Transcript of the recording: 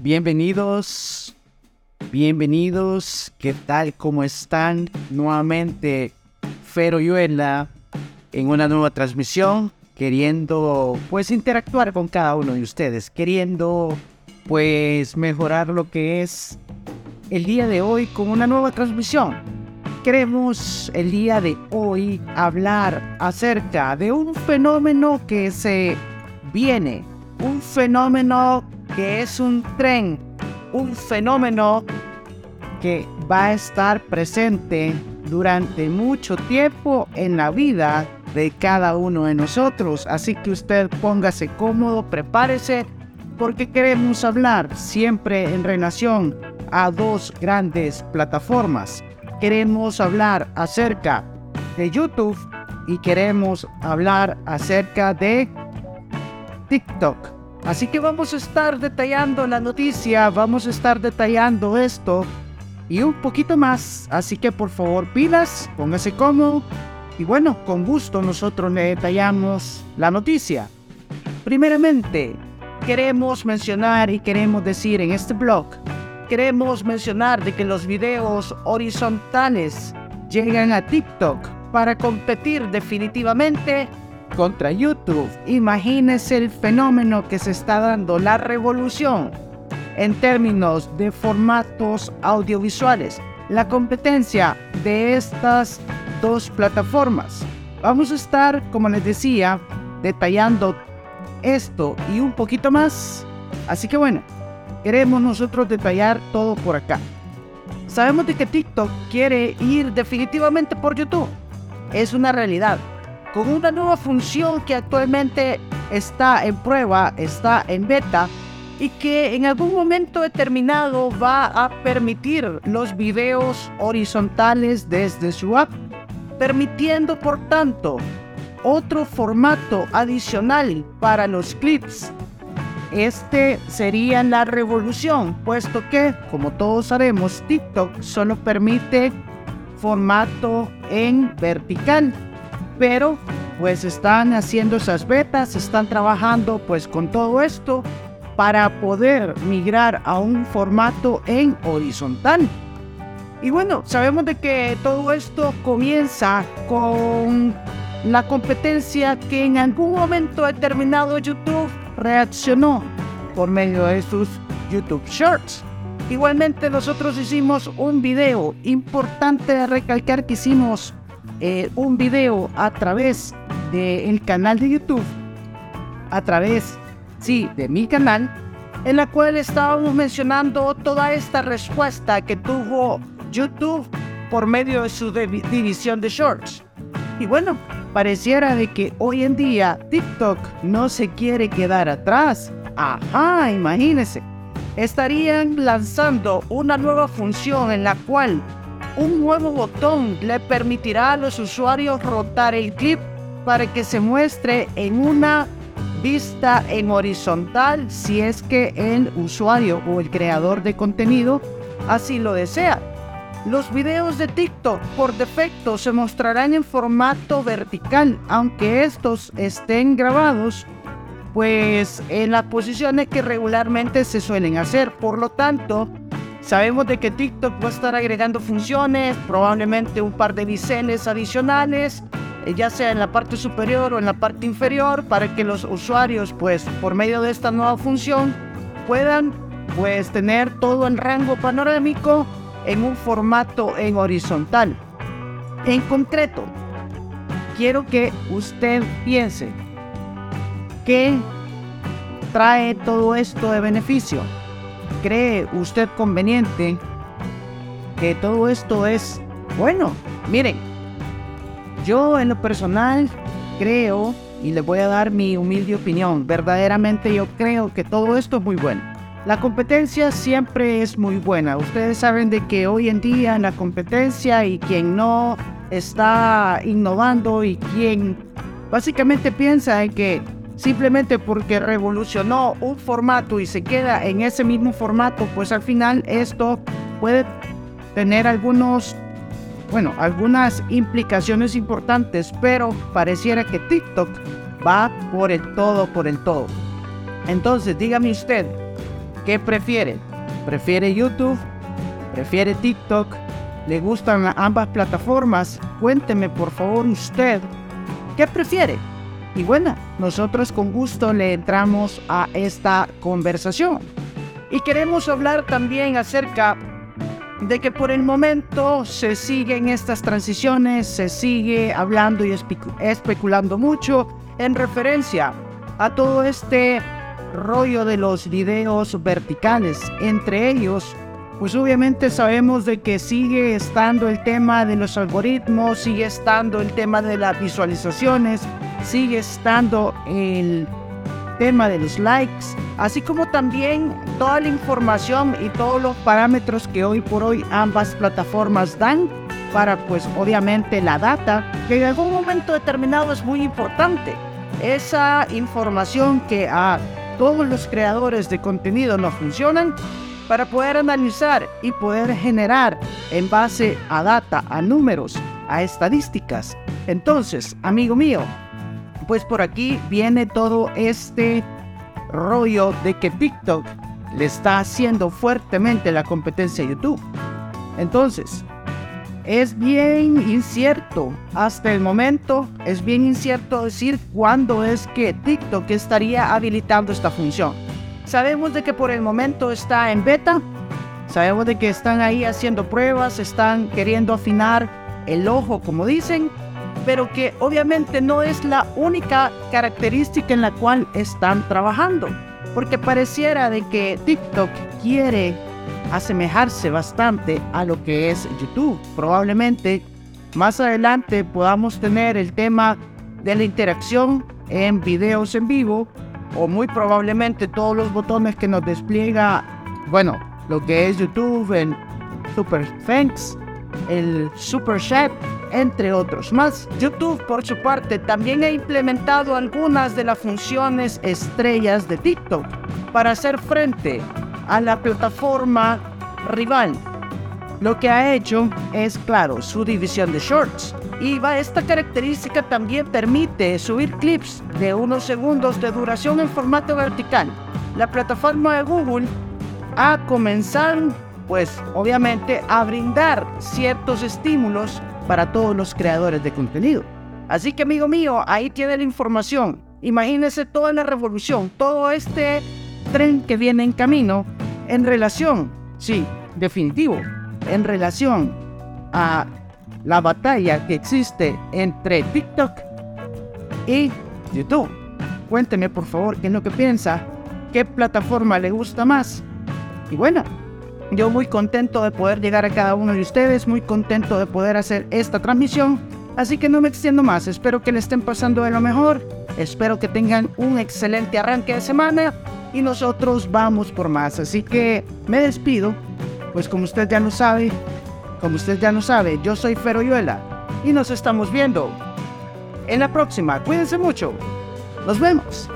Bienvenidos, bienvenidos, ¿qué tal? ¿Cómo están? Nuevamente, Fero Yuela en una nueva transmisión, queriendo pues interactuar con cada uno de ustedes, queriendo pues mejorar lo que es el día de hoy con una nueva transmisión. Queremos el día de hoy hablar acerca de un fenómeno que se viene, un fenómeno que es un tren, un fenómeno que va a estar presente durante mucho tiempo en la vida de cada uno de nosotros. Así que usted póngase cómodo, prepárese, porque queremos hablar siempre en relación a dos grandes plataformas. Queremos hablar acerca de YouTube y queremos hablar acerca de TikTok. Así que vamos a estar detallando la noticia, vamos a estar detallando esto y un poquito más. Así que por favor, pilas, póngase cómodo. Y bueno, con gusto nosotros le detallamos la noticia. Primeramente, queremos mencionar y queremos decir en este blog, queremos mencionar de que los videos horizontales llegan a TikTok para competir definitivamente contra YouTube. Imagínese el fenómeno que se está dando, la revolución en términos de formatos audiovisuales, la competencia de estas dos plataformas. Vamos a estar, como les decía, detallando esto y un poquito más. Así que bueno, queremos nosotros detallar todo por acá. Sabemos de que TikTok quiere ir definitivamente por YouTube. Es una realidad. Con una nueva función que actualmente está en prueba, está en beta, y que en algún momento determinado va a permitir los videos horizontales desde su app, permitiendo por tanto otro formato adicional para los clips. Este sería la revolución, puesto que, como todos sabemos, TikTok solo permite formato en vertical. Pero pues están haciendo esas betas, están trabajando pues con todo esto para poder migrar a un formato en horizontal. Y bueno, sabemos de que todo esto comienza con la competencia que en algún momento determinado YouTube reaccionó por medio de sus YouTube Shorts. Igualmente nosotros hicimos un video, importante de recalcar que hicimos eh, un video a través del canal de YouTube, a través sí, de mi canal, en la cual estábamos mencionando toda esta respuesta que tuvo YouTube por medio de su división de shorts. Y bueno, pareciera de que hoy en día TikTok no se quiere quedar atrás. Ajá, imagínense. Estarían lanzando una nueva función en la cual un nuevo botón le permitirá a los usuarios rotar el clip para que se muestre en una vista en horizontal si es que el usuario o el creador de contenido así lo desea. Los videos de TikTok por defecto se mostrarán en formato vertical, aunque estos estén grabados pues en las posiciones que regularmente se suelen hacer. Por lo tanto, sabemos de que TikTok va a estar agregando funciones, probablemente un par de biseles adicionales eh, ya sea en la parte superior o en la parte inferior, para que los usuarios, pues, por medio de esta nueva función, puedan, pues, tener todo el rango panorámico en un formato en horizontal. En concreto, quiero que usted piense qué trae todo esto de beneficio. ¿Cree usted conveniente que todo esto es bueno? Miren, yo en lo personal creo, y le voy a dar mi humilde opinión, verdaderamente yo creo que todo esto es muy bueno. La competencia siempre es muy buena. Ustedes saben de que hoy en día en la competencia y quien no está innovando y quien básicamente piensa en que simplemente porque revolucionó un formato y se queda en ese mismo formato, pues al final esto puede tener algunos bueno, algunas implicaciones importantes, pero pareciera que TikTok va por el todo, por el todo. Entonces, dígame usted, ¿Qué prefiere? ¿Prefiere YouTube? ¿Prefiere TikTok? ¿Le gustan ambas plataformas? Cuénteme por favor usted, ¿qué prefiere? Y bueno, nosotros con gusto le entramos a esta conversación. Y queremos hablar también acerca de que por el momento se siguen estas transiciones, se sigue hablando y especulando mucho en referencia a todo este rollo de los videos verticales. Entre ellos, pues obviamente sabemos de que sigue estando el tema de los algoritmos, sigue estando el tema de las visualizaciones, sigue estando el tema de los likes, así como también toda la información y todos los parámetros que hoy por hoy ambas plataformas dan para pues obviamente la data, que en algún momento determinado es muy importante. Esa información que a todos los creadores de contenido no funcionan para poder analizar y poder generar en base a data, a números, a estadísticas. Entonces, amigo mío, pues por aquí viene todo este rollo de que TikTok le está haciendo fuertemente la competencia a YouTube. Entonces, es bien incierto hasta el momento, es bien incierto decir cuándo es que TikTok estaría habilitando esta función. Sabemos de que por el momento está en beta, sabemos de que están ahí haciendo pruebas, están queriendo afinar el ojo, como dicen, pero que obviamente no es la única característica en la cual están trabajando, porque pareciera de que TikTok quiere asemejarse bastante a lo que es YouTube. Probablemente más adelante podamos tener el tema de la interacción en videos en vivo o muy probablemente todos los botones que nos despliega, bueno, lo que es YouTube en Super Thanks, el Super Chat entre otros más. YouTube, por su parte, también ha implementado algunas de las funciones estrellas de TikTok para hacer frente a la plataforma rival. Lo que ha hecho es, claro, su división de shorts. Y va, esta característica también permite subir clips de unos segundos de duración en formato vertical. La plataforma de Google ha comenzado, pues obviamente, a brindar ciertos estímulos para todos los creadores de contenido. Así que amigo mío, ahí tiene la información. Imagínese toda la revolución, todo este tren que viene en camino en relación, sí, definitivo, en relación a la batalla que existe entre TikTok y YouTube. Cuénteme por favor qué es lo que piensa, qué plataforma le gusta más. Y bueno, yo muy contento de poder llegar a cada uno de ustedes, muy contento de poder hacer esta transmisión. Así que no me extiendo más, espero que le estén pasando de lo mejor, espero que tengan un excelente arranque de semana y nosotros vamos por más. Así que me despido, pues como usted ya lo sabe, como usted ya lo sabe, yo soy Feroyuela y nos estamos viendo en la próxima. Cuídense mucho. Nos vemos.